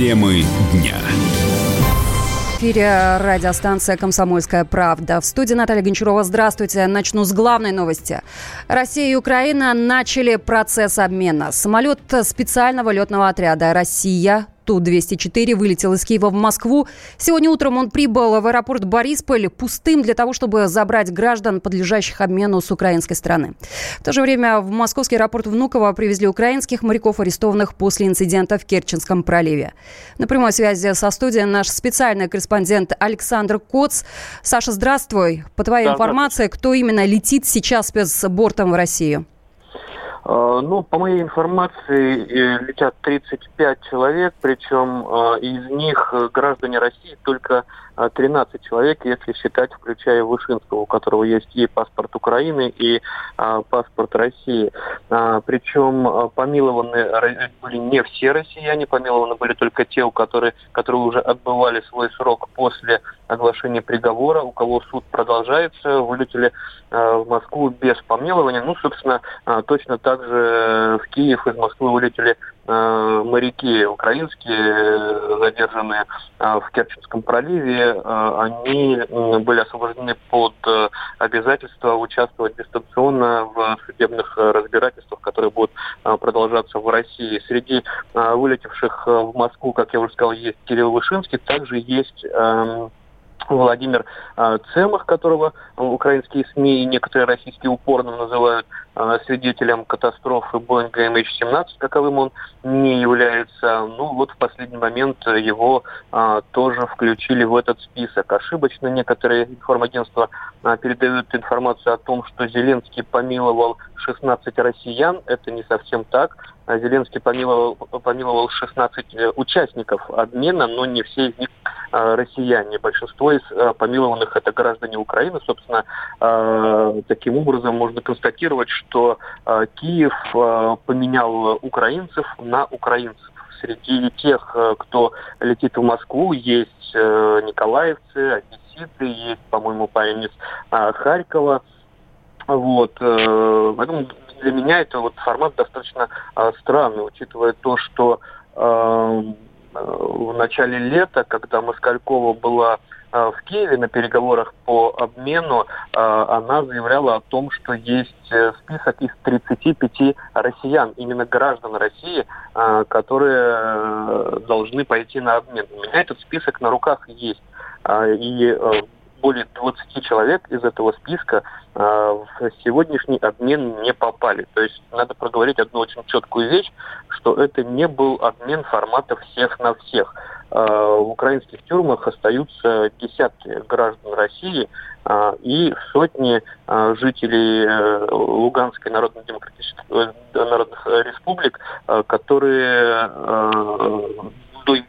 Темы дня эфире радиостанция «Комсомольская правда». В студии Наталья Гончарова. Здравствуйте. Начну с главной новости. Россия и Украина начали процесс обмена. Самолет специального летного отряда «Россия» Ту-204 вылетел из Киева в Москву. Сегодня утром он прибыл в аэропорт Борисполь пустым для того, чтобы забрать граждан, подлежащих обмену с украинской стороны. В то же время в московский аэропорт Внуково привезли украинских моряков, арестованных после инцидента в Керченском проливе. На прямой связи со студией наш специальный корреспондент Александр Коц. Саша, здравствуй. По твоей да, информации, кто именно летит сейчас спецбортом в Россию? А, ну, по моей информации, э, летят 35 человек, причем а, из них э, граждане России только 13 а, человек, если считать, включая Вышинского, у которого есть и паспорт Украины, и а, паспорт России. А, причем а, помилованы были не все россияне, помилованы были только те, у которых, которые уже отбывали свой срок после оглашения приговора, у кого суд продолжается, вылетели а, в Москву без помилования. Ну, собственно, а, точно так же в Киев из Москвы вылетели моряки украинские, задержанные э, в Керченском проливе, э, они были освобождены под обязательство участвовать дистанционно в судебных разбирательствах, которые будут продолжаться в России. Среди вылетевших в Москву, как я уже сказал, есть Кирилл Вышинский, также есть эм, Владимир э, Цемах, которого украинские СМИ и некоторые российские упорно называют э, свидетелем катастрофы Боинга MH17, каковым он не является. Ну вот в последний момент его э, тоже включили в этот список. Ошибочно некоторые информагентства передают информацию о том, что Зеленский помиловал 16 россиян. Это не совсем так. Зеленский помиловал, помиловал 16 участников обмена, но не все из них Э, россияне. Большинство из э, помилованных это граждане Украины. Собственно, э, таким образом можно констатировать, что Киев поменял украинцев на украинцев. Среди тех, кто летит в Москву, есть николаевцы, одесситы, есть, по-моему, парень из Харькова. Вот. Поэтому для меня это вот формат достаточно странный, учитывая то, что в начале лета, когда Москалькова была э, в Киеве на переговорах по обмену, э, она заявляла о том, что есть э, список из 35 россиян, именно граждан России, которые должны пойти на обмен. У меня этот список на руках есть. И более 20 человек из этого списка э, в сегодняшний обмен не попали. То есть надо проговорить одну очень четкую вещь, что это не был обмен формата всех на всех. Э, в украинских тюрьмах остаются десятки граждан России э, и сотни жителей Луганской народно-демократической народных республик, которые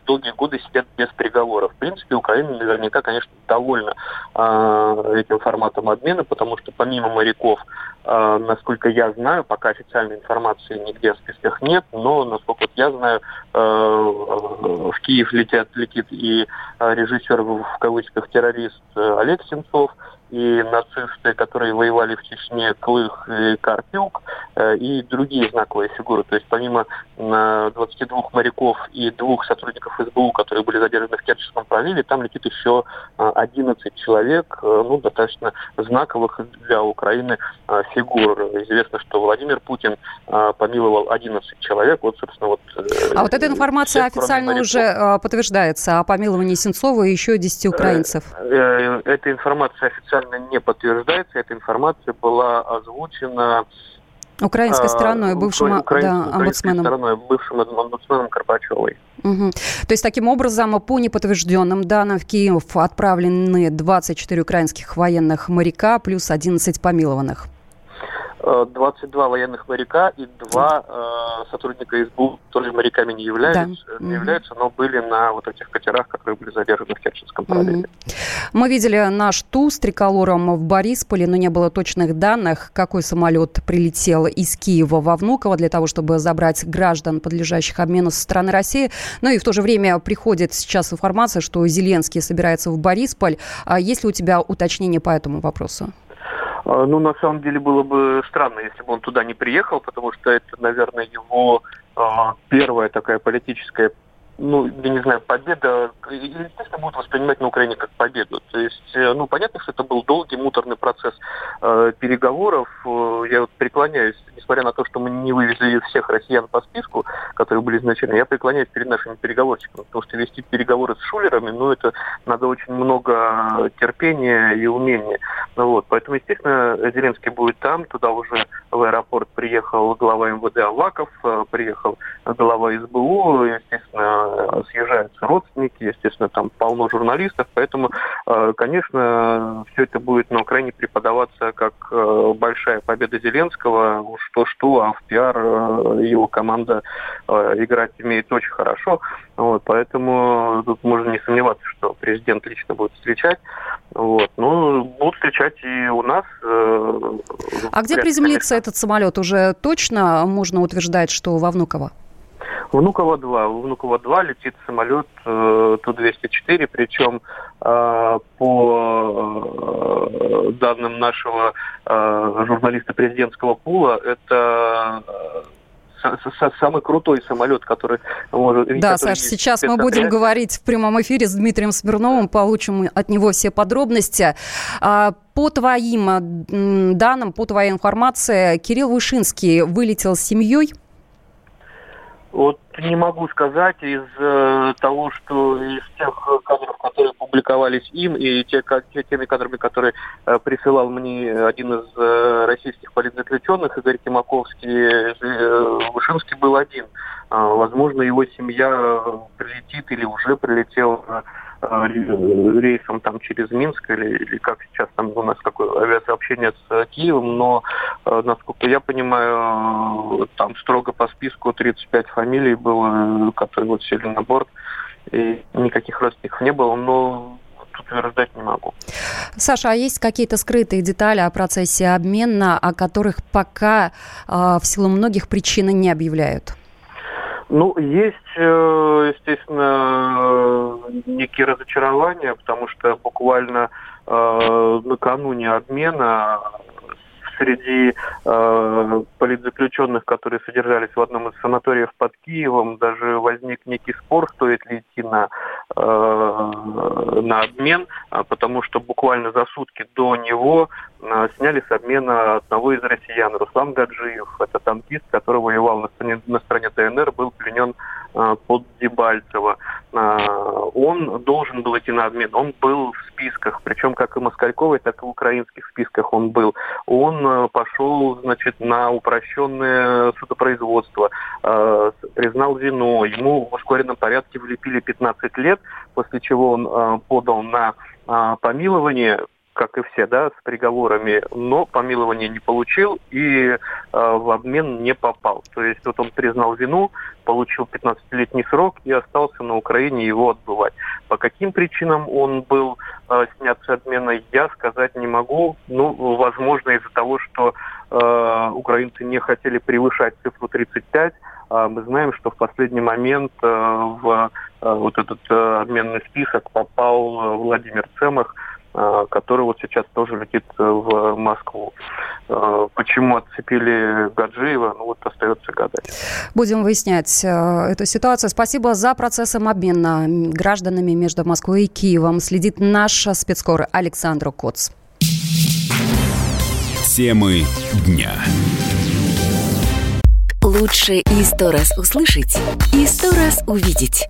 долгие годы сидят без приговора. В принципе, Украина наверняка, конечно, довольна э, этим форматом обмена, потому что помимо моряков, э, насколько я знаю, пока официальной информации нигде в списках нет, но, насколько я знаю, э, в Киев летят, летит и режиссер в кавычках террорист Олег Сенцов, и нацисты, которые воевали в Чечне, Клых и Карпюк, э, и другие знаковые фигуры. То есть помимо 22 моряков и двух сотрудников СБУ, которые были задержаны в Керченском проливе, там летит еще 11 человек, э, ну, достаточно знаковых для Украины э, фигур. Известно, что Владимир Путин помиловал 11 человек. Вот, собственно, вот... А вот эта информация официально уже подтверждается о помиловании Сенцова и еще 10 украинцев. Эта информация официально официально не подтверждается. Эта информация была озвучена Украинской а, стороной, бывшим украин, да, омбудсменом. стороной, бывшим омбудсменом Карпачевой. Угу. То есть, таким образом, по неподтвержденным данным в Киев отправлены 24 украинских военных моряка плюс 11 помилованных. 22 военных моряка и два э, сотрудника СБУ тоже моряками не являются, да. не являются, но были на вот этих катерах, которые были задержаны в Керченском проливе. Мы видели наш Ту с триколором в Борисполе, но не было точных данных, какой самолет прилетел из Киева во Внуково для того, чтобы забрать граждан, подлежащих обмену со стороны России. Ну и в то же время приходит сейчас информация, что Зеленский собирается в Борисполь. А есть ли у тебя уточнение по этому вопросу? А, ну, на самом деле, было бы странно, если бы он туда не приехал, потому что это, наверное, его а, первая такая политическая ну, я не знаю, победа, естественно, будут воспринимать на Украине как победу. То есть, э, ну, понятно, что это был долгий, муторный процесс э, переговоров. Э, я вот преклоняюсь, несмотря на то, что мы не вывезли всех россиян по списку, которые были изначально, я преклоняюсь перед нашими переговорщиками, потому что вести переговоры с шулерами, ну, это надо очень много терпения и умения. Ну, вот, поэтому, естественно, Зеленский будет там, туда уже в аэропорт приехал глава МВД Аваков, э, приехал глава СБУ, естественно, съезжаются родственники, естественно, там полно журналистов, поэтому, э, конечно, все это будет на Украине преподаваться как э, большая победа Зеленского, что-что, а в пиар его команда играть умеет очень хорошо, вот, поэтому тут можно не сомневаться, что президент лично будет встречать, вот, ну, будут встречать и у нас. А где приземлится этот самолет? Уже точно можно утверждать, что во Внуково? Внуково-2. В Внуково-2 летит самолет э, Ту-204, причем э, по э, данным нашего э, журналиста президентского пула, это э, самый крутой самолет, который может... Да, который Саш, сейчас мы будем говорить в прямом эфире с Дмитрием Смирновым, получим от него все подробности. А, по твоим данным, по твоей информации, Кирилл Вышинский вылетел с семьей? Вот не могу сказать из э, того, что из тех кадров, которые публиковались им, и те, те, теми кадрами, которые э, присылал мне один из э, российских политзаключенных, Игорь Тимаковский, э, Вышинский был один. Э, возможно, его семья прилетит или уже прилетела Э, рейсом там через Минск или, или как сейчас там у нас какое авиасообщение с Киевом, но, э, насколько я понимаю, там строго по списку 35 фамилий было, которые вот сели на борт, и никаких родственников не было, но утверждать не могу. Саша, а есть какие-то скрытые детали о процессе обмена, о которых пока э, в силу многих причин не объявляют? Ну, есть, э, естественно, некие разочарования, потому что буквально э, накануне обмена среди э, политзаключенных, которые содержались в одном из санаториев под Киевом, даже возник некий спор, стоит ли идти на, э, на обмен, а потому что буквально за сутки до него э, сняли с обмена одного из россиян, Руслан Гаджиев. Это танкист, который воевал на стороне, на стороне ДНР, был пленен э, под Дебальцево. Он должен был идти на обмен, он был в списках, причем как и москальковый, так и в украинских списках он был. Он Э, пошел, значит, на упрощенное судопроизводство, э, признал вину, ему в ускоренном порядке влепили 15 лет, после чего он э, подал на помилование, как и все, да, с приговорами, но помилование не получил и э, в обмен не попал. То есть вот он признал вину, получил 15-летний срок и остался на Украине его отбывать. По каким причинам он был э, снят с обмена, я сказать не могу. Ну, возможно, из-за того, что э, украинцы не хотели превышать цифру 35, а мы знаем, что в последний момент э, в э, вот этот обменный список попал Владимир Цемах, Э, который вот сейчас тоже летит э, в Москву. Э, почему отцепили Гаджиева, ну вот остается гадать. Будем выяснять эту ситуацию. Спасибо за процессом обмена гражданами между Москвой и Киевом. Следит наш спецкор Александр Коц. Темы дня. Лучше и сто раз услышать, и сто раз увидеть.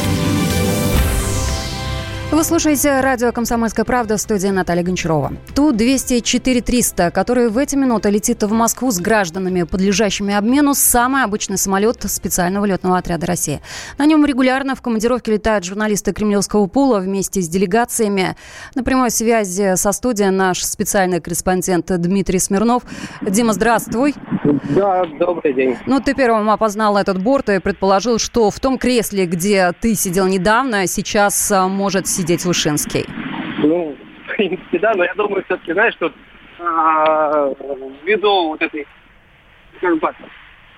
Вы слушаете радио «Комсомольская правда» в студии Наталья Гончарова. Ту-204-300, который в эти минуты летит в Москву с гражданами, подлежащими обмену, самый обычный самолет специального летного отряда России. На нем регулярно в командировке летают журналисты Кремлевского пула вместе с делегациями. На прямой связи со студией наш специальный корреспондент Дмитрий Смирнов. Дима, здравствуй. Да, добрый день. Ну, ты первым опознал этот борт и предположил, что в том кресле, где ты сидел недавно, сейчас а, может сидеть сидеть Вышинский? Ну, в принципе, да, но я думаю, все-таки, знаешь, что а, ввиду вот этой, скажем так,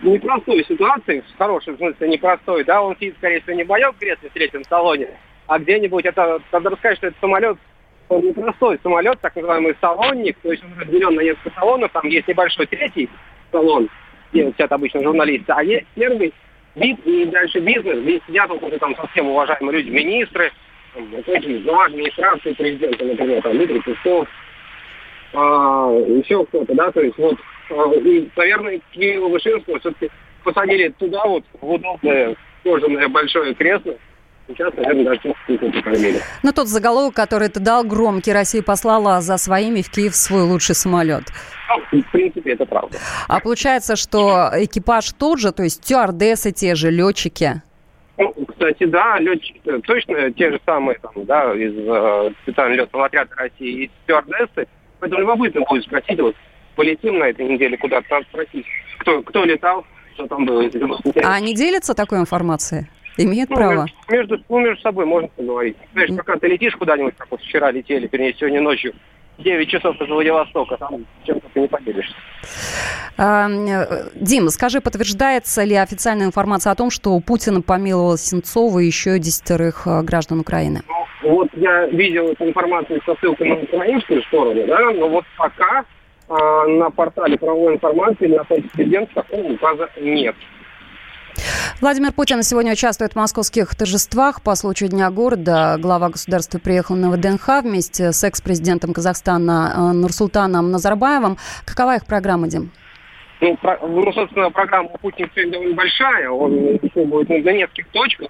непростой ситуации, в хорошем смысле непростой, да, он сидит, скорее всего, не в моем кресле в третьем салоне, а где-нибудь, это, надо сказать, что это самолет, он непростой самолет, так называемый салонник, то есть он разделен на несколько салонов, там есть небольшой третий салон, где сидят обычно журналисты, а есть первый вид и дальше бизнес, здесь сидят уже там совсем уважаемые люди, министры, глава администрации президента, например, там Дмитрий Песков, а, еще кто-то, да, то есть вот, а, и, наверное, Кирилла Вышинского все-таки посадили туда вот, в удобное кожаное большое кресло, Сейчас, наверное, даже покормили. Ну, тот заголовок, который ты дал, громкий. Россия послала за своими в Киев свой лучший самолет. Ну, в принципе, это правда. А получается, что экипаж тот же, то есть стюардессы те же, летчики? Ну, кстати, да, летчики точно те же самые, там, да, из э, специального летного отряда России и стюардессы. Поэтому любопытно будет спросить, вот полетим на этой неделе куда-то, надо спросить, кто, кто летал, что там было. А они делятся такой информацией? Имеют ну, право? Между, ну, между собой можно поговорить. Знаешь, пока ты летишь куда-нибудь, как вот вчера летели, вернее, сегодня ночью, 9 часов из Владивостока, там чем-то ты не поделишься. А, Дим, скажи, подтверждается ли официальная информация о том, что Путин помиловал Сенцова и еще десятерых а, граждан Украины? Ну, вот я видел эту информацию со ссылкой на украинскую сторону, да, но вот пока а, на портале правовой информации на сайте президента такого указа нет. Владимир Путин сегодня участвует в московских торжествах по случаю Дня города. Глава государства приехал на ВДНХ вместе с экс-президентом Казахстана э, Нурсултаном Назарбаевым. Какова их программа, Дим? Ну, ну собственно, программа Путина сегодня довольно большая. Он еще будет на нескольких точках.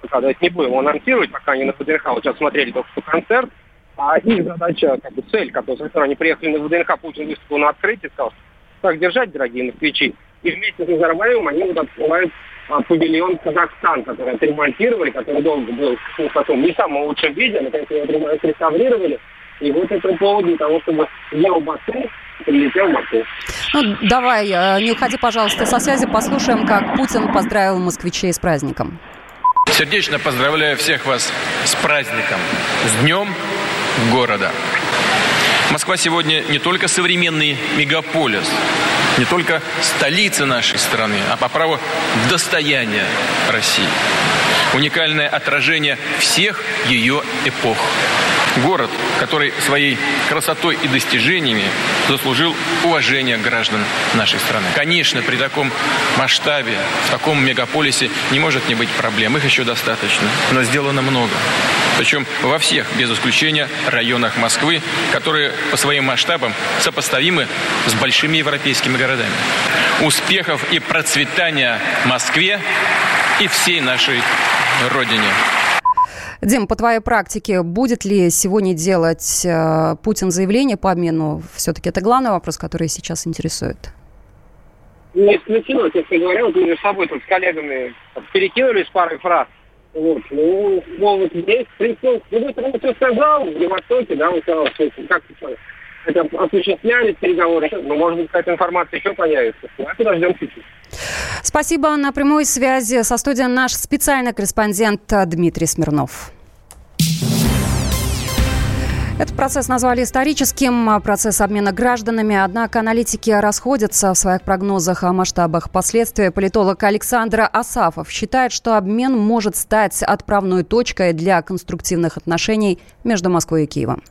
Пока давайте не будем анонсировать, пока они на ВДНХ. Вот сейчас смотрели только что концерт. А их задача, как бы цель, которой они приехали на ВДНХ, Путин выступил на открытии, сказал, как держать, дорогие москвичи. И вместе с Назарбаевым они вот открывают а, павильон Казахстан, который отремонтировали, который долго был ну, потом не в самом лучшем виде, наконец его отреставрировали. И вот это повод для того, чтобы ел Баку, прилетел в Баку. Ну, давай, э, не уходи, пожалуйста, со связи, послушаем, как Путин поздравил москвичей с праздником. Сердечно поздравляю всех вас с праздником, с Днем города. Москва сегодня не только современный мегаполис, не только столица нашей страны, а по праву достояние России. Уникальное отражение всех ее эпох. Город, который своей красотой и достижениями заслужил уважение граждан нашей страны. Конечно, при таком масштабе, в таком мегаполисе не может не быть проблем. Их еще достаточно. Но сделано много. Причем во всех, без исключения, районах Москвы, которые по своим масштабам сопоставимы с большими европейскими городами. Успехов и процветания Москве и всей нашей Родине. Дим, по твоей практике, будет ли сегодня делать э, Путин заявление по обмену? Все-таки это главный вопрос, который сейчас интересует. Не исключено, честно говоря, вот между собой тут с коллегами перекинулись парой фраз. Вот, ну, мол, вот здесь, в ну, он все сказал, в Востоке, да, он сказал, что как это осуществлялись переговоры, но, может быть, какая-то информация еще появится. Давайте подождем чуть-чуть. Спасибо. На прямой связи со студией наш специальный корреспондент Дмитрий Смирнов. Этот процесс назвали историческим, процесс обмена гражданами. Однако аналитики расходятся в своих прогнозах о масштабах последствий. Политолог Александр Асафов считает, что обмен может стать отправной точкой для конструктивных отношений между Москвой и Киевом.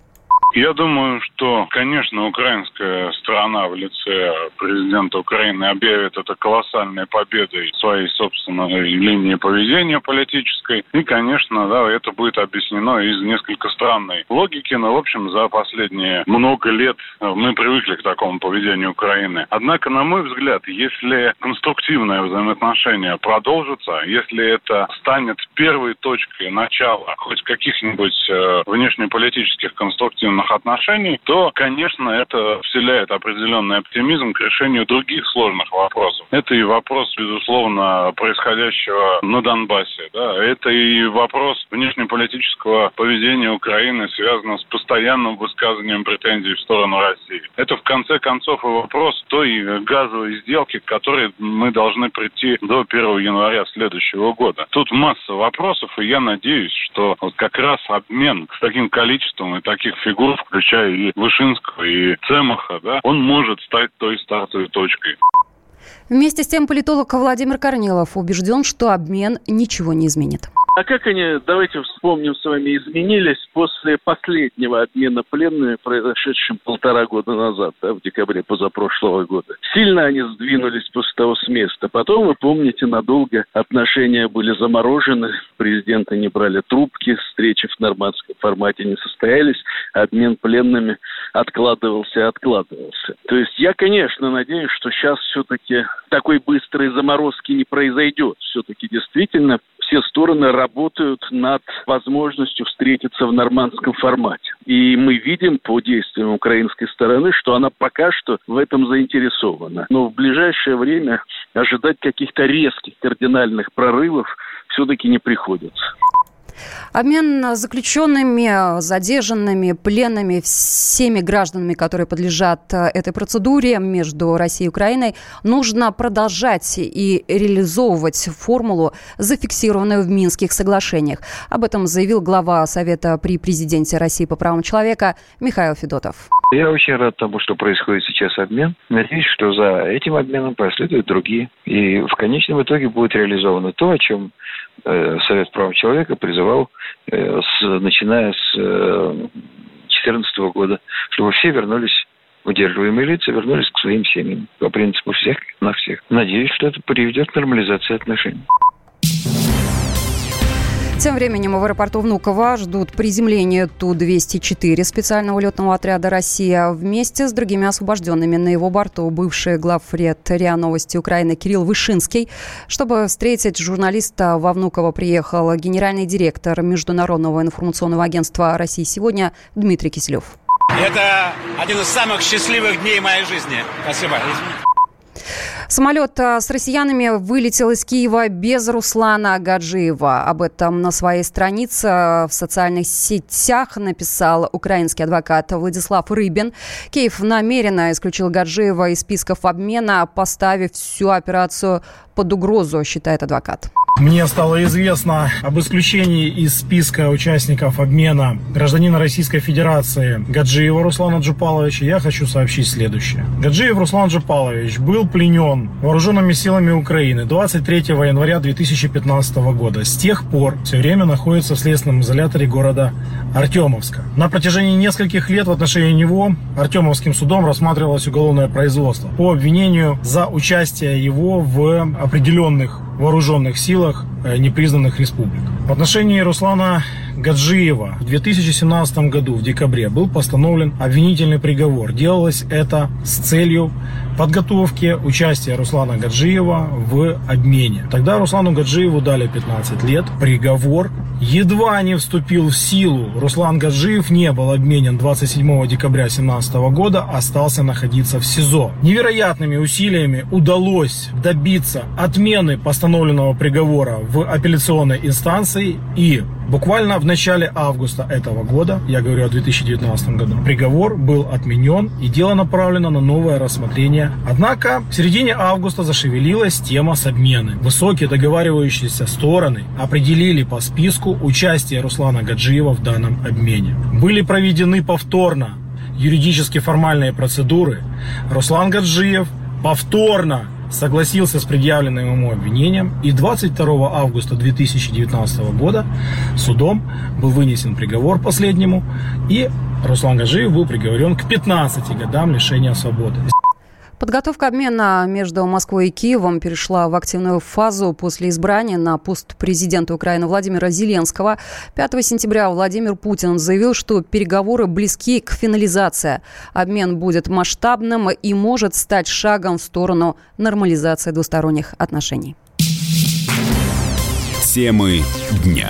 Я думаю, что, конечно, украинская страна в лице президента Украины объявит это колоссальной победой своей собственной линии поведения политической. И, конечно, да, это будет объяснено из несколько странной логики. Но, в общем, за последние много лет мы привыкли к такому поведению Украины. Однако, на мой взгляд, если конструктивное взаимоотношение продолжится, если это станет первой точкой начала хоть каких-нибудь э, внешнеполитических конструктивных сложных отношений, то, конечно, это вселяет определенный оптимизм к решению других сложных вопросов. Это и вопрос, безусловно, происходящего на Донбассе. Да? Это и вопрос внешнеполитического поведения Украины, связанного с постоянным высказыванием претензий в сторону России. Это, в конце концов, и вопрос той газовой сделки, к которой мы должны прийти до 1 января следующего года. Тут масса вопросов, и я надеюсь, что вот как раз обмен с таким количеством и таких фигур включая и Вышинского, и Цемаха, да, он может стать той стартовой точкой. Вместе с тем политолог Владимир Корнилов убежден, что обмен ничего не изменит. А как они, давайте вспомним с вами, изменились после последнего обмена пленными, произошедшим полтора года назад, да, в декабре позапрошлого года. Сильно они сдвинулись после того с места. Потом, вы помните, надолго отношения были заморожены, президенты не брали трубки, встречи в нормандском формате не состоялись, обмен пленными откладывался и откладывался. То есть я, конечно, надеюсь, что сейчас все-таки такой быстрой заморозки не произойдет. Все-таки действительно все стороны работают над возможностью встретиться в нормандском формате. И мы видим по действиям украинской стороны, что она пока что в этом заинтересована. Но в ближайшее время ожидать каких-то резких кардинальных прорывов все-таки не приходится. Обмен заключенными, задержанными, пленными, всеми гражданами, которые подлежат э, этой процедуре между Россией и Украиной, нужно продолжать и реализовывать формулу, зафиксированную в Минских соглашениях. Об этом заявил глава Совета при президенте России по правам человека Михаил Федотов. Я очень рад тому, что происходит сейчас обмен. Надеюсь, что за этим обменом последуют другие. И в конечном итоге будет реализовано то, о чем Совет прав человека призывал, э, начиная с 2014 э, года, чтобы все вернулись удерживаемые лица вернулись к своим семьям по принципу всех на всех. Надеюсь, что это приведет к нормализации отношений. Тем временем в аэропорту Внуково ждут приземления Ту-204 специального летного отряда «Россия» вместе с другими освобожденными на его борту бывший главред РИА Новости Украины Кирилл Вышинский. Чтобы встретить журналиста во Внуково приехал генеральный директор Международного информационного агентства «России сегодня» Дмитрий Киселев. Это один из самых счастливых дней моей жизни. Спасибо. Самолет а, с россиянами вылетел из Киева без Руслана Гаджиева. Об этом на своей странице в социальных сетях написал украинский адвокат Владислав Рыбин. Киев намеренно исключил Гаджиева из списков обмена, поставив всю операцию под угрозу, считает адвокат. Мне стало известно об исключении из списка участников обмена гражданина Российской Федерации Гаджиева Руслана Джупаловича. Я хочу сообщить следующее. Гаджиев Руслан Джупалович был пленен вооруженными силами Украины 23 января 2015 года. С тех пор все время находится в следственном изоляторе города Артемовска. На протяжении нескольких лет в отношении него Артемовским судом рассматривалось уголовное производство по обвинению за участие его в определенных вооруженных силах э, непризнанных республик. В отношении Руслана Гаджиева в 2017 году в декабре был постановлен обвинительный приговор. Делалось это с целью подготовки участия Руслана Гаджиева в обмене. Тогда Руслану Гаджиеву дали 15 лет. Приговор едва не вступил в силу. Руслан Гаджиев не был обменен 27 декабря 2017 года, остался находиться в СИЗО. Невероятными усилиями удалось добиться отмены постановленного приговора в апелляционной инстанции и Буквально в начале августа этого года, я говорю о 2019 году, приговор был отменен и дело направлено на новое рассмотрение. Однако в середине августа зашевелилась тема с обмены. Высокие договаривающиеся стороны определили по списку участие Руслана Гаджиева в данном обмене. Были проведены повторно юридически формальные процедуры. Руслан Гаджиев повторно согласился с предъявленным ему обвинением, и 22 августа 2019 года судом был вынесен приговор последнему, и Руслан Гаджиев был приговорен к 15 годам лишения свободы. Подготовка обмена между Москвой и Киевом перешла в активную фазу после избрания на пост президента Украины Владимира Зеленского. 5 сентября Владимир Путин заявил, что переговоры близки к финализации. Обмен будет масштабным и может стать шагом в сторону нормализации двусторонних отношений. Темы дня.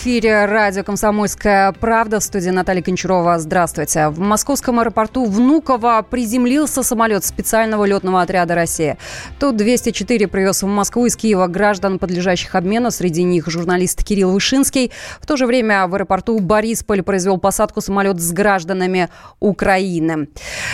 Эфире радио «Комсомольская правда» в студии Наталья Кончарова. Здравствуйте. В московском аэропорту Внуково приземлился самолет специального летного отряда «Россия». Тут 204 привез в Москву из Киева граждан, подлежащих обмену. Среди них журналист Кирилл Вышинский. В то же время в аэропорту Борисполь произвел посадку самолет с гражданами Украины.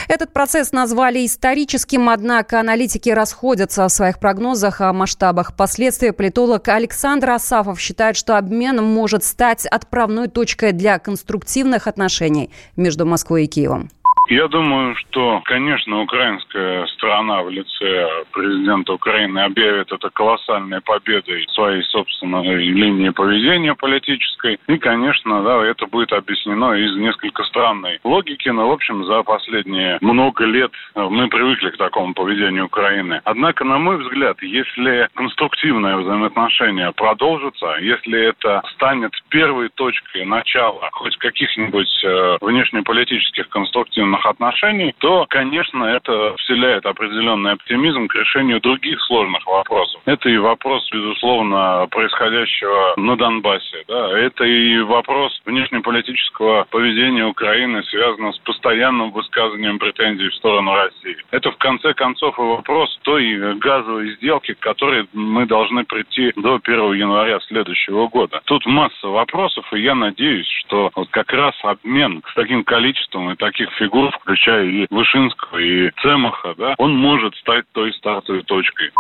Этот процесс назвали историческим, однако аналитики расходятся в своих прогнозах о масштабах последствий. Политолог Александр Асафов считает, что обмен может стать отправной точкой для конструктивных отношений между Москвой и Киевом? Я думаю, что, конечно, украинская сторона в лице президента Украины объявит это колоссальной победой своей собственной линии поведения политической. И, конечно, да, это будет объяснено из несколько странной логики. Но, в общем, за последние много лет мы привыкли к такому поведению Украины. Однако, на мой взгляд, если конструктивное взаимоотношение продолжится, если это станет первой точкой начала хоть каких-нибудь э, внешнеполитических конструктивных сложных отношений, то, конечно, это вселяет определенный оптимизм к решению других сложных вопросов. Это и вопрос, безусловно, происходящего на Донбассе. Да? Это и вопрос внешнеполитического поведения Украины, связанного с постоянным высказыванием претензий в сторону России. Это, в конце концов, и вопрос той газовой сделки, к которой мы должны прийти до 1 января следующего года. Тут масса вопросов, и я надеюсь, что вот как раз обмен с таким количеством и таких фигур включая и Вышинского, и Цемаха, да, он может стать той стартовой точкой.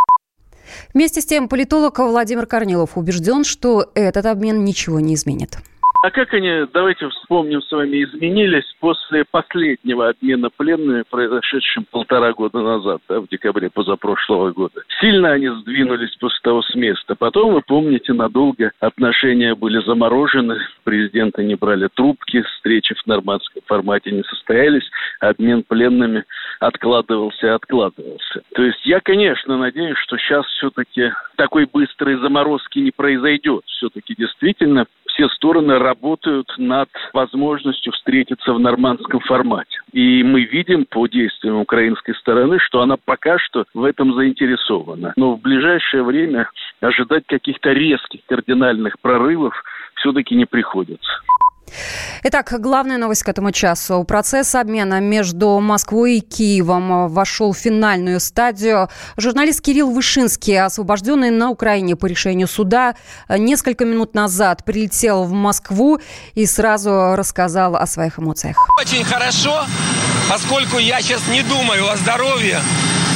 Вместе с тем политолог Владимир Корнилов убежден, что этот обмен ничего не изменит. А как они, давайте вспомним с вами, изменились после последнего обмена пленными, произошедшим полтора года назад, да, в декабре позапрошлого года? Сильно они сдвинулись после того с места. Потом, вы помните, надолго отношения были заморожены, президенты не брали трубки, встречи в нормандском формате не состоялись, обмен пленными откладывался и откладывался. То есть я, конечно, надеюсь, что сейчас все-таки такой быстрой заморозки не произойдет. Все-таки действительно все стороны работают над возможностью встретиться в нормандском формате. И мы видим по действиям украинской стороны, что она пока что в этом заинтересована. Но в ближайшее время ожидать каких-то резких кардинальных прорывов все-таки не приходится. Итак, главная новость к этому часу. Процесс обмена между Москвой и Киевом вошел в финальную стадию. Журналист Кирилл Вышинский, освобожденный на Украине по решению суда, несколько минут назад прилетел в Москву и сразу рассказал о своих эмоциях. Очень хорошо, поскольку я сейчас не думаю о здоровье,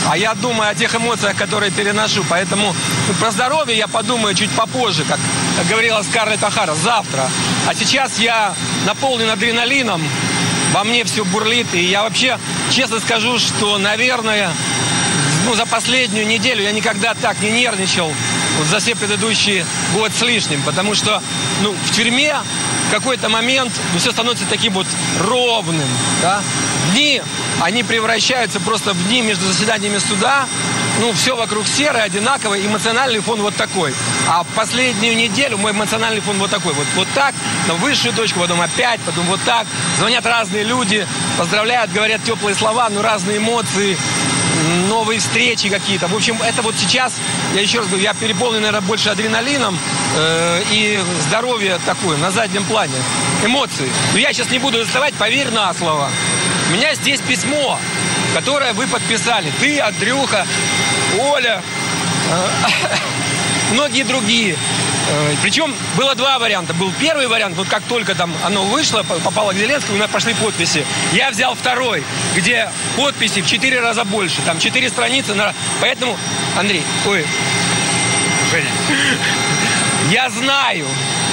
а я думаю о тех эмоциях, которые переношу. Поэтому ну, про здоровье я подумаю чуть попозже, как, как говорила Скарлетт Ахара, завтра. А сейчас я наполнен адреналином, во мне все бурлит. И я вообще честно скажу, что, наверное, ну, за последнюю неделю я никогда так не нервничал вот за все предыдущие год с лишним. Потому что ну, в тюрьме в какой-то момент ну, все становится таким вот ровным. Да? Дни, они превращаются просто в дни между заседаниями суда. Ну, все вокруг серое, одинаковое, эмоциональный фон вот такой. А последнюю неделю мой эмоциональный фон вот такой. Вот, вот так, на высшую точку, потом опять, потом вот так. Звонят разные люди, поздравляют, говорят теплые слова, ну, разные эмоции новые встречи какие-то. В общем, это вот сейчас, я еще раз говорю, я переполнен, наверное, больше адреналином э, и здоровье такое на заднем плане. Эмоции. Но я сейчас не буду доставать, поверь на слово. У меня здесь письмо, которое вы подписали. Ты, Андрюха, Оля, э, многие другие. Э, Причем было два варианта. Был первый вариант, вот как только там оно вышло, попало к Зеленскому, у нас пошли подписи. Я взял второй, где подписи в четыре раза больше. Там четыре страницы. На... Поэтому, Андрей, ой, Женя, я знаю,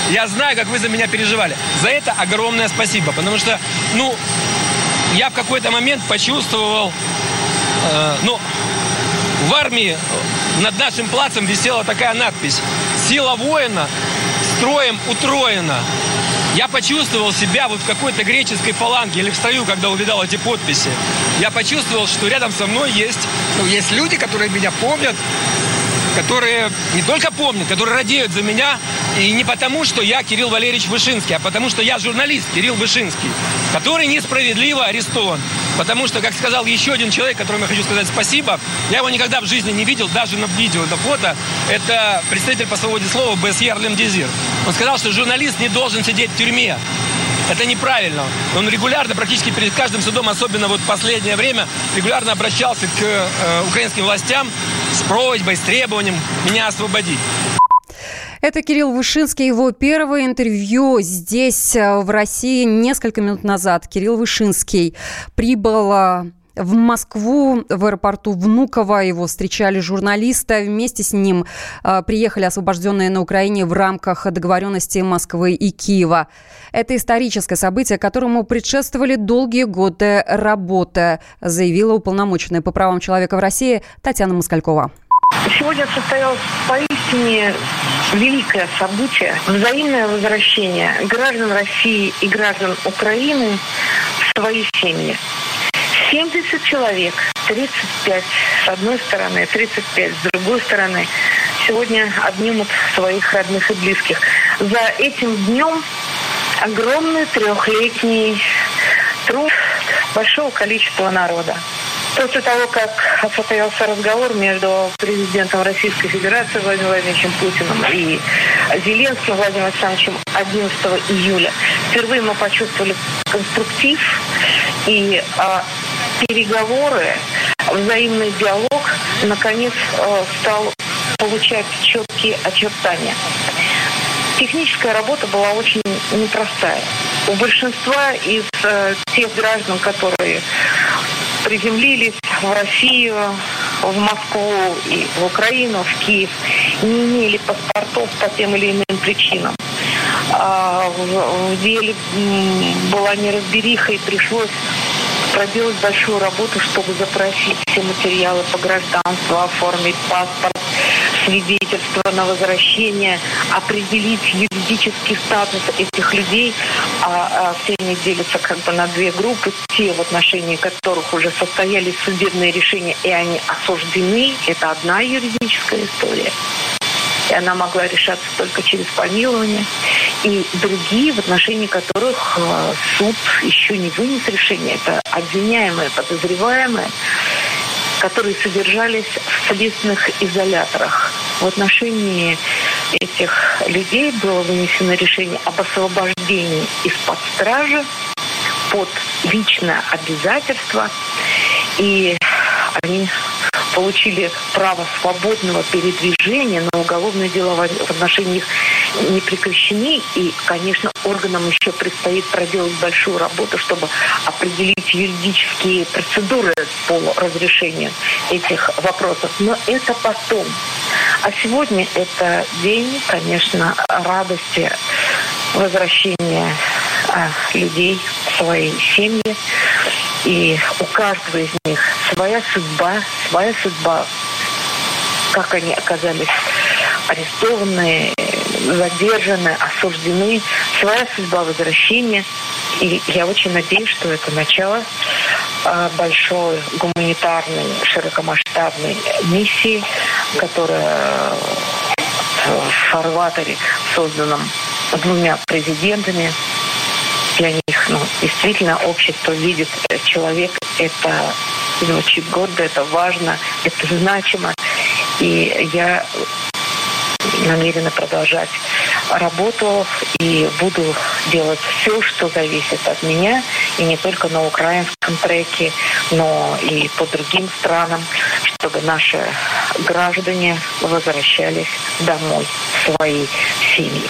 я знаю, как вы за меня переживали. За это огромное спасибо. Потому что, ну, я в какой-то момент почувствовал, э, ну, в армии над нашим плацем висела такая надпись «Сила воина строем утроена». Я почувствовал себя вот в какой-то греческой фаланге или в строю, когда увидал эти подписи. Я почувствовал, что рядом со мной есть, ну, есть люди, которые меня помнят, которые не только помнят, которые радеют за меня И не потому, что я Кирилл Валерьевич Вышинский, а потому, что я журналист Кирилл Вышинский, который несправедливо арестован. Потому что, как сказал еще один человек, которому я хочу сказать спасибо, я его никогда в жизни не видел, даже на видео, на фото. Это представитель по свободе слова БСЕ Арлем Дезир. Он сказал, что журналист не должен сидеть в тюрьме. Это неправильно. Он регулярно, практически перед каждым судом, особенно вот последнее время, регулярно обращался к э, украинским властям с просьбой, с требованием меня освободить. Это Кирилл Вышинский, его первое интервью здесь, э, в России, несколько минут назад. Кирилл Вышинский прибыл э, в Москву, в аэропорту Внуково. Его встречали журналисты. Вместе с ним э, приехали освобожденные на Украине в рамках договоренности Москвы и Киева. Это историческое событие, которому предшествовали долгие годы работы, заявила уполномоченная по правам человека в России Татьяна Москалькова. Сегодня состоялось поистине великое событие, взаимное возвращение граждан России и граждан Украины в свои семьи. 70 человек, 35 с одной стороны, 35 с другой стороны, сегодня обнимут своих родных и близких. За этим днем огромный трехлетний труд большого количества народа. После того, как состоялся разговор между президентом Российской Федерации Владимиром Владимировичем Путиным и Зеленским Владимиром Александровичем 11 июля, впервые мы почувствовали конструктив и э, переговоры, взаимный диалог, наконец, э, стал получать четкие очертания. Техническая работа была очень непростая. У большинства из э, тех граждан, которые приземлились в Россию, в Москву и в Украину, в Киев, не имели паспортов по тем или иным причинам. А в деле была неразбериха и пришлось проделать большую работу, чтобы запросить все материалы по гражданству, оформить паспорт, свидетельство на возвращение, определить юридический статус этих людей. А, а все они делятся как бы на две группы. Те, в отношении которых уже состоялись судебные решения, и они осуждены. Это одна юридическая история и она могла решаться только через помилование. И другие, в отношении которых э, суд еще не вынес решение, это обвиняемые, подозреваемые, которые содержались в следственных изоляторах. В отношении этих людей было вынесено решение об освобождении из-под стражи под личное обязательство. И они получили право свободного передвижения, но уголовные дела в отношении них не прекращены. И, конечно, органам еще предстоит проделать большую работу, чтобы определить юридические процедуры по разрешению этих вопросов. Но это потом. А сегодня это день, конечно, радости возвращения а, людей в свои семьи. И у каждого из них своя судьба, своя судьба, как они оказались арестованы, задержаны, осуждены, своя судьба возвращения. И я очень надеюсь, что это начало а, большой гуманитарной, широкомасштабной миссии, которая в фарватере, созданном двумя президентами, для них ну, действительно общество видит э, человек, это звучит гордо, это важно, это значимо. И я намерена продолжать работу и буду делать все, что зависит от меня, и не только на украинском треке, но и по другим странам, чтобы наши граждане возвращались домой в свои семьи.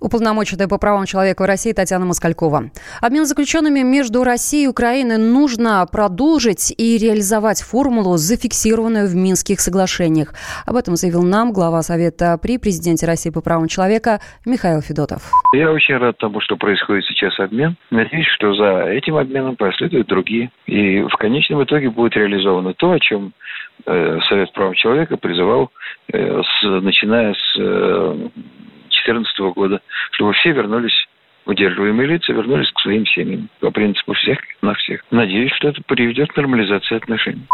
Уполномоченная по правам человека в России Татьяна Москалькова. Обмен заключенными между Россией и Украиной нужно продолжить и реализовать формулу, зафиксированную в Минских соглашениях. Об этом заявил нам глава Совета при президенте России по правам человека Михаил Федотов. Я очень рад тому, что происходит сейчас обмен. Надеюсь, что за этим обменом последуют другие. И в конечном итоге будет реализовано то, о чем э, Совет прав человека призывал, э, начиная с э, 2014 года, чтобы все вернулись удерживаемые лица вернулись к своим семьям по принципу всех на всех. Надеюсь, что это приведет к нормализации отношений.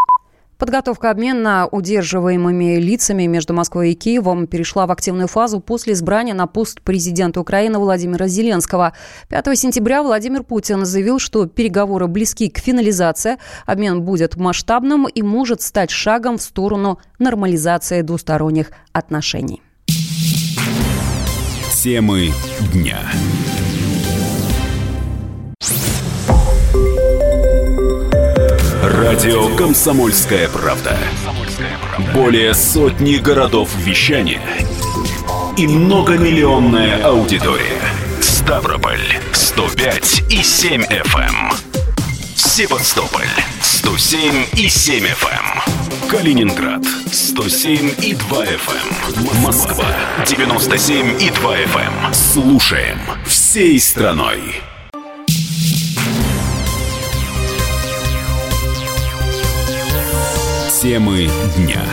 Подготовка обмена удерживаемыми лицами между Москвой и Киевом перешла в активную фазу после избрания на пост президента Украины Владимира Зеленского. 5 сентября Владимир Путин заявил, что переговоры близки к финализации, обмен будет масштабным и может стать шагом в сторону нормализации двусторонних отношений. Темы дня. Радио «Комсомольская правда». Более сотни городов вещания и многомиллионная аудитория. Ставрополь 105 и 7 FM. Эм. Севастополь 107 и 7 FM. Эм. Калининград 107 и 2 FM. Эм. Москва 97 и 2 FM. Слушаем всей страной. Темы дня.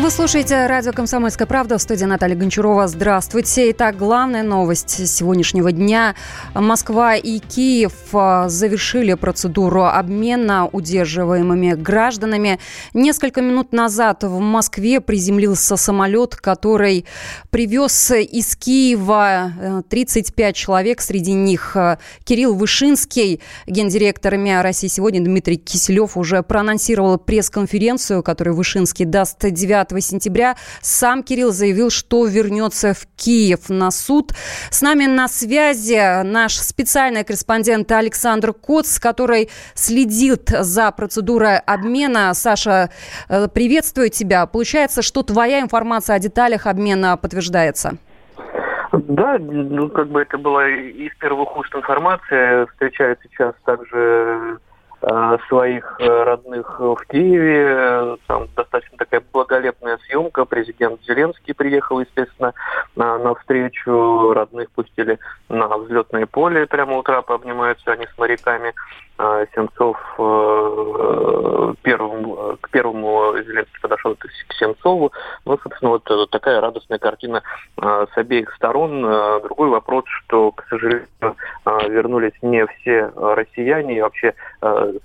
Вы слушаете радио «Комсомольская правда» в студии Наталья Гончарова. Здравствуйте. Итак, главная новость сегодняшнего дня. Москва и Киев а, завершили процедуру обмена удерживаемыми гражданами. Несколько минут назад в Москве приземлился самолет, который привез из Киева 35 э, человек. Среди них э, Кирилл Вышинский, гендиректор МИА России сегодня Дмитрий Киселев уже проанонсировал пресс-конференцию, которую Вышинский даст 9 5 сентября сам Кирилл заявил, что вернется в Киев на суд. С нами на связи наш специальный корреспондент Александр Коц, который следит за процедурой обмена. Саша, э, приветствую тебя. Получается, что твоя информация о деталях обмена подтверждается? Да, ну как бы это была из первых уст информация. Встречает сейчас также своих э, родных в Киеве. Там достаточно такая благолепная съемка. Президент Зеленский приехал, естественно, на, на встречу. Родных пустили на взлетное поле. Прямо утра пообнимаются они с моряками. А, Сенцов э, первым, к первому Зеленский подошел к Сенцову. Ну, собственно, вот такая радостная картина с обеих сторон. Другой вопрос, что, к сожалению, вернулись не все россияне. И вообще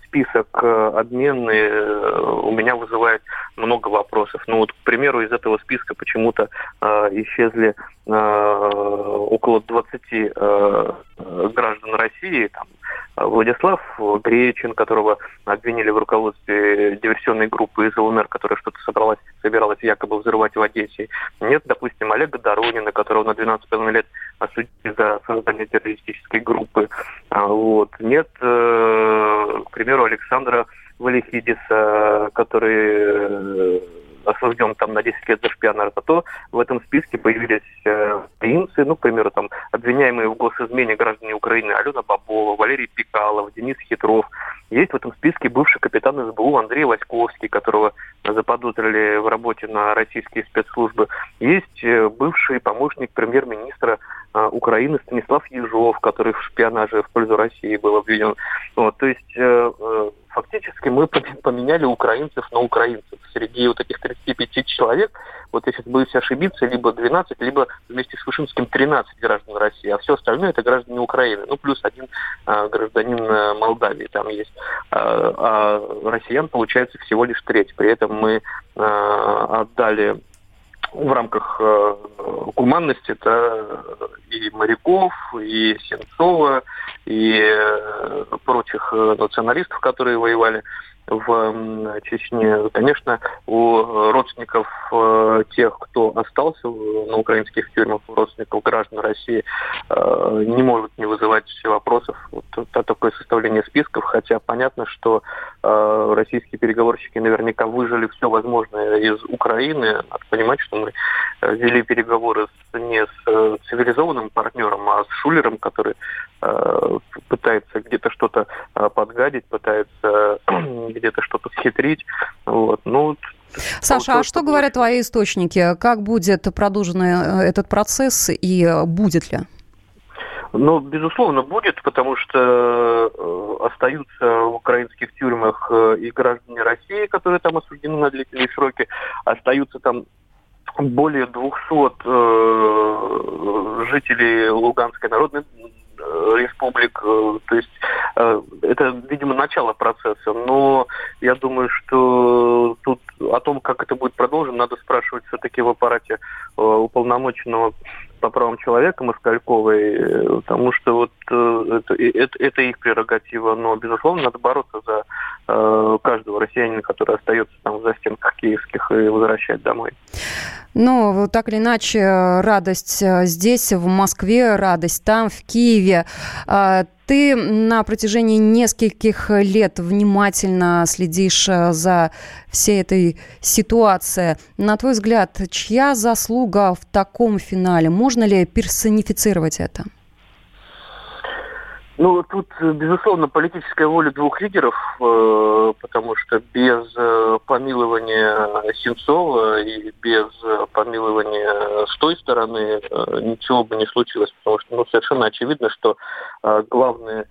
список э, обменный э, у меня вызывает много вопросов. Ну вот, к примеру, из этого списка почему-то э, исчезли э, около 20 э, граждан России, там, Владислав Гречин, которого обвинили в руководстве диверсионной группы из ЛНР, которая что-то собралась, собиралась якобы взрывать в Одессе. Нет, допустим, Олега Доронина, которого на 12,5 лет осудили за создание террористической группы. А, вот. Нет, э, к примеру, Александра Валихидиса, который осужден там на 10 лет за шпионаж, зато в этом списке появились э, принцы, ну, к примеру, там обвиняемые в госизмене граждане Украины Алена Бабова, Валерий Пикалов, Денис Хитров. Есть в этом списке бывший капитан СБУ Андрей Васьковский, которого заподозрили в работе на российские спецслужбы. Есть э, бывший помощник премьер-министра э, Украины Станислав Ежов, который в шпионаже в пользу России был обвинен. Вот, то есть э, э фактически мы поменяли украинцев на украинцев. Среди вот этих 35 человек, вот я сейчас боюсь ошибиться, либо 12, либо вместе с Вышинским 13 граждан России, а все остальное это граждане Украины. Ну, плюс один а, гражданин э, Молдавии там есть. А, а россиян получается всего лишь треть. При этом мы а, отдали в рамках э, гуманности это и моряков, и Сенцова, и э, прочих э, националистов, которые воевали в Чечне. Конечно, у родственников э, тех, кто остался на украинских тюрьмах, родственников граждан России, э, не может не вызывать вопросов вот, такое составление списков, хотя понятно, что э, российские переговорщики наверняка выжили все возможное из Украины. Надо понимать, что мы вели переговоры не с цивилизованным партнером, а с Шулером, который пытается где-то что-то подгадить, пытается где-то что-то схитрить. Вот. Ну, Саша, а что говорят твои источники? Как будет продолжен э, этот процесс и будет ли? Ну, безусловно, будет, потому что э, остаются в украинских тюрьмах э, и граждане России, которые там осуждены на длительные сроки, остаются там более 200 э, жителей Луганской народной Э, республик. Э, то есть э, это, видимо, начало процесса, но я думаю, что тут о том, как это будет продолжено, надо спрашивать все-таки в аппарате э, уполномоченного по правам человека Москальковой, э, потому что вот э, это, это, это их прерогатива, но, безусловно, надо бороться за э, каждого россиянина, который остается там в застенках киевских и возвращать домой. Ну, так или иначе, радость здесь, в Москве, радость там, в Киеве. Ты на протяжении нескольких лет внимательно следишь э, за всей этой ситуацией. На твой взгляд, чья заслуга в таком финале? Можно ли персонифицировать это? Ну, тут, безусловно, политическая воля двух лидеров, э, потому что без э, помилования Сенцова и без э, помилования с той стороны ничего бы не случилось, потому что ну, совершенно очевидно, что главные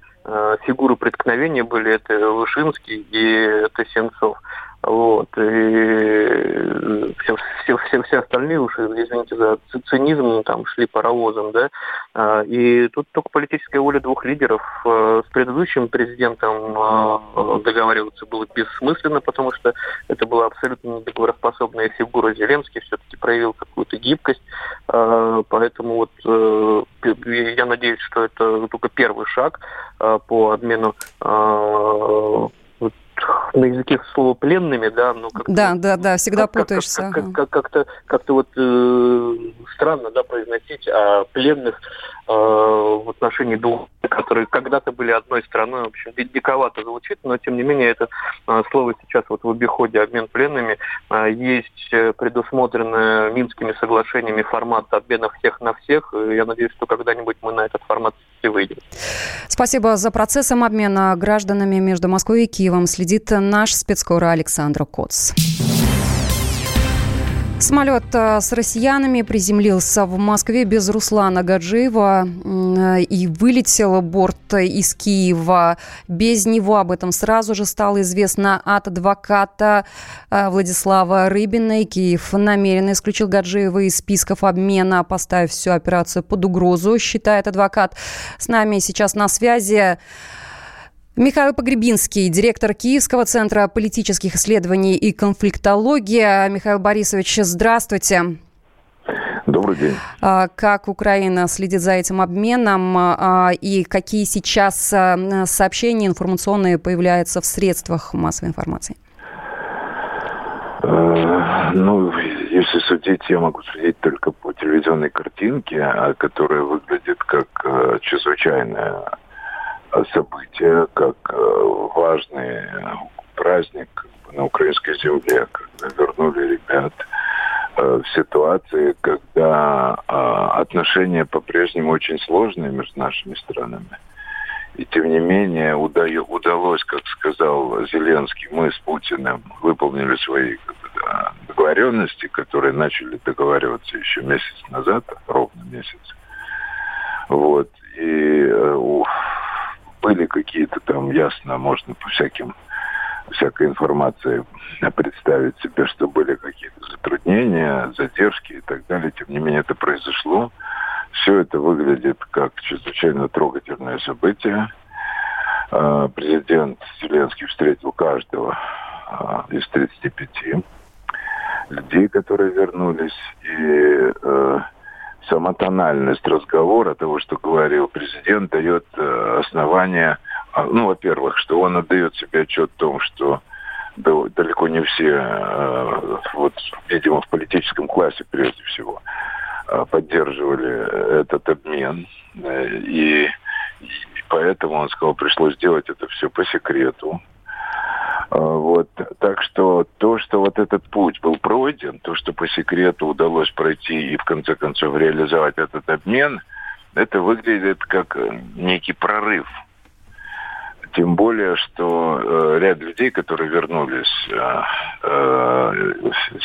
фигуры преткновения были это Вышинский и это Сенцов. Вот. И все, все, все, все остальные уже, извините за цинизм, там шли паровозом, да. А, и тут только политическая воля двух лидеров. А, с предыдущим президентом а, договариваться было бессмысленно, потому что это была абсолютно недоговороспособная фигура. Зеленский все-таки проявил какую-то гибкость. Поэтому вот э, я надеюсь, что это только первый шаг по обмену на языке слова пленными, да, ну как да, да, да, всегда как, путаешься. Как, как, как, как-то, как-то вот э, странно, да, произносить о пленных э, в отношении двух, которые когда-то были одной страной, в общем, диковато звучит, но тем не менее это э, слово сейчас вот в обиходе обмен пленными э, есть предусмотренное Минскими соглашениями формат обмена всех на всех. Я надеюсь, что когда-нибудь мы на этот формат и выйдем. Спасибо за процессом обмена гражданами между Москвой и Киевом. Следит наш спецкор Александр Коц. Самолет э, с россиянами приземлился в Москве без Руслана Гаджиева э, и вылетел борт из Киева. Без него об этом сразу же стало известно от адвоката э, Владислава Рыбина. И Киев намеренно исключил Гаджиева из списков обмена, поставив всю операцию под угрозу, считает адвокат. С нами сейчас на связи Михаил Погребинский, директор Киевского центра политических исследований и конфликтологии. Михаил Борисович, здравствуйте. Добрый день. А, как Украина следит за этим обменом а, и какие сейчас а, сообщения информационные появляются в средствах массовой информации? Э, ну, если судить, я могу судить только по телевизионной картинке, которая выглядит как э, чрезвычайная события, как э, важный праздник на украинской земле, когда вернули ребят э, в ситуации, когда э, отношения по-прежнему очень сложные между нашими странами. И тем не менее удалось, как сказал Зеленский, мы с Путиным выполнили свои договоренности, которые начали договариваться еще месяц назад, ровно месяц. Вот. И были какие-то там, ясно, можно по всяким всякой информации представить себе, что были какие-то затруднения, задержки и так далее. Тем не менее, это произошло. Все это выглядит как чрезвычайно трогательное событие. А, президент Зеленский встретил каждого а, из 35 людей, которые вернулись. И э, сама тональность разговора, того, что говорил президент, дает э, основание, а, ну, во-первых, что он отдает себе отчет в том, что далеко не все, э, вот, видимо, в политическом классе прежде всего, э, поддерживали этот обмен. И, и поэтому он сказал, пришлось сделать это все по секрету. А, вот. Так что то, что вот этот путь был пройден, то, что по секрету удалось пройти и в конце концов реализовать этот обмен, это выглядит как э, некий прорыв. Тем более, что э, ряд людей, которые вернулись э, э,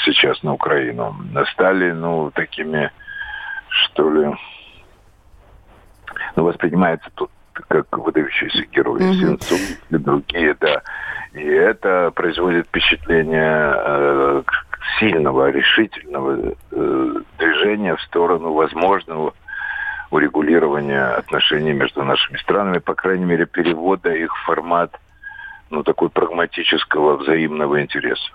сейчас на Украину, стали, ну, такими, что ли, ну, воспринимается тут как выдающиеся герои, mm-hmm. Сенцов и другие, да. И это производит впечатление э, сильного, решительного э, движения в сторону возможного урегулирования отношений между нашими странами, по крайней мере, перевода их в формат ну, такой прагматического взаимного интереса.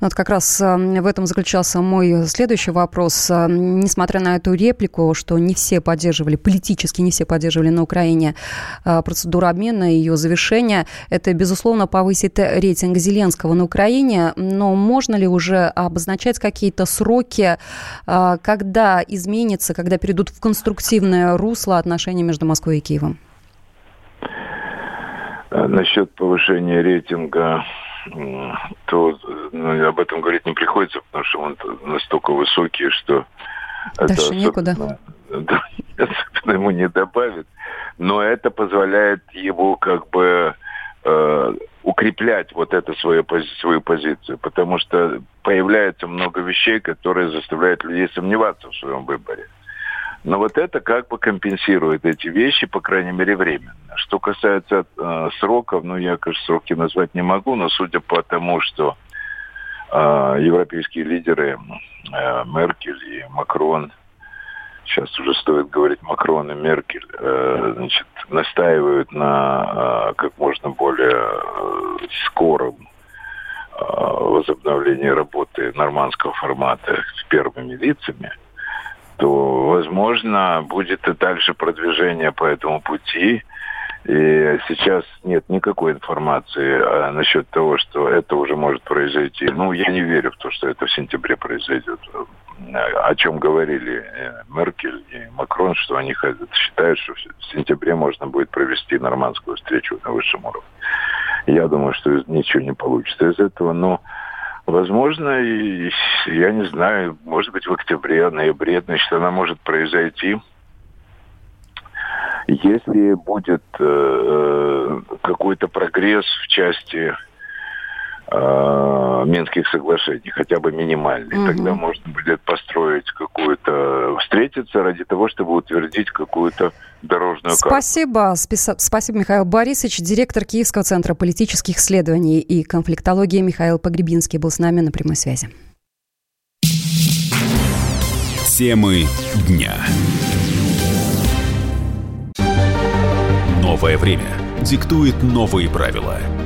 Вот как раз эм, в этом заключался мой следующий вопрос. Эм, несмотря на эту реплику, что не все поддерживали, политически не все поддерживали на Украине э, процедуру обмена и ее завершения, это, безусловно, повысит рейтинг Зеленского на Украине, но можно ли уже обозначать какие-то сроки, э, когда изменится, когда перейдут в конструктивное русло отношения между Москвой и Киевом? Э, насчет повышения рейтинга то ну, об этом говорить не приходится, потому что он настолько высокий, что Дальше это некуда. Да, особенно ему не добавит. Но это позволяет его как бы э, укреплять вот эту свою, свою позицию, потому что появляется много вещей, которые заставляют людей сомневаться в своем выборе. Но вот это как бы компенсирует эти вещи, по крайней мере, временно. Что касается э, сроков, ну, я, конечно, сроки назвать не могу, но судя по тому, что э, европейские лидеры э, Меркель и Макрон, сейчас уже стоит говорить Макрон и Меркель, э, значит, настаивают на э, как можно более э, скором э, возобновлении работы нормандского формата с первыми лицами – то, возможно, будет и дальше продвижение по этому пути. И сейчас нет никакой информации а, насчет того, что это уже может произойти. Ну, я не верю в то, что это в сентябре произойдет. О чем говорили э, Меркель и Макрон, что они считают, что в сентябре можно будет провести нормандскую встречу на высшем уровне. Я думаю, что ничего не получится из этого, но Возможно, я не знаю, может быть, в октябре, ноябре, значит, она может произойти. Если будет э, э какой-то прогресс в части э, Минских соглашений, хотя бы минимальный. Угу. Тогда можно будет построить какую-то, встретиться ради того, чтобы утвердить какую-то дорожную карту. Спасибо. Спасибо, Михаил Борисович, директор Киевского центра политических исследований и конфликтологии Михаил Погребинский был с нами на прямой связи. Темы дня. Новое время диктует новые правила –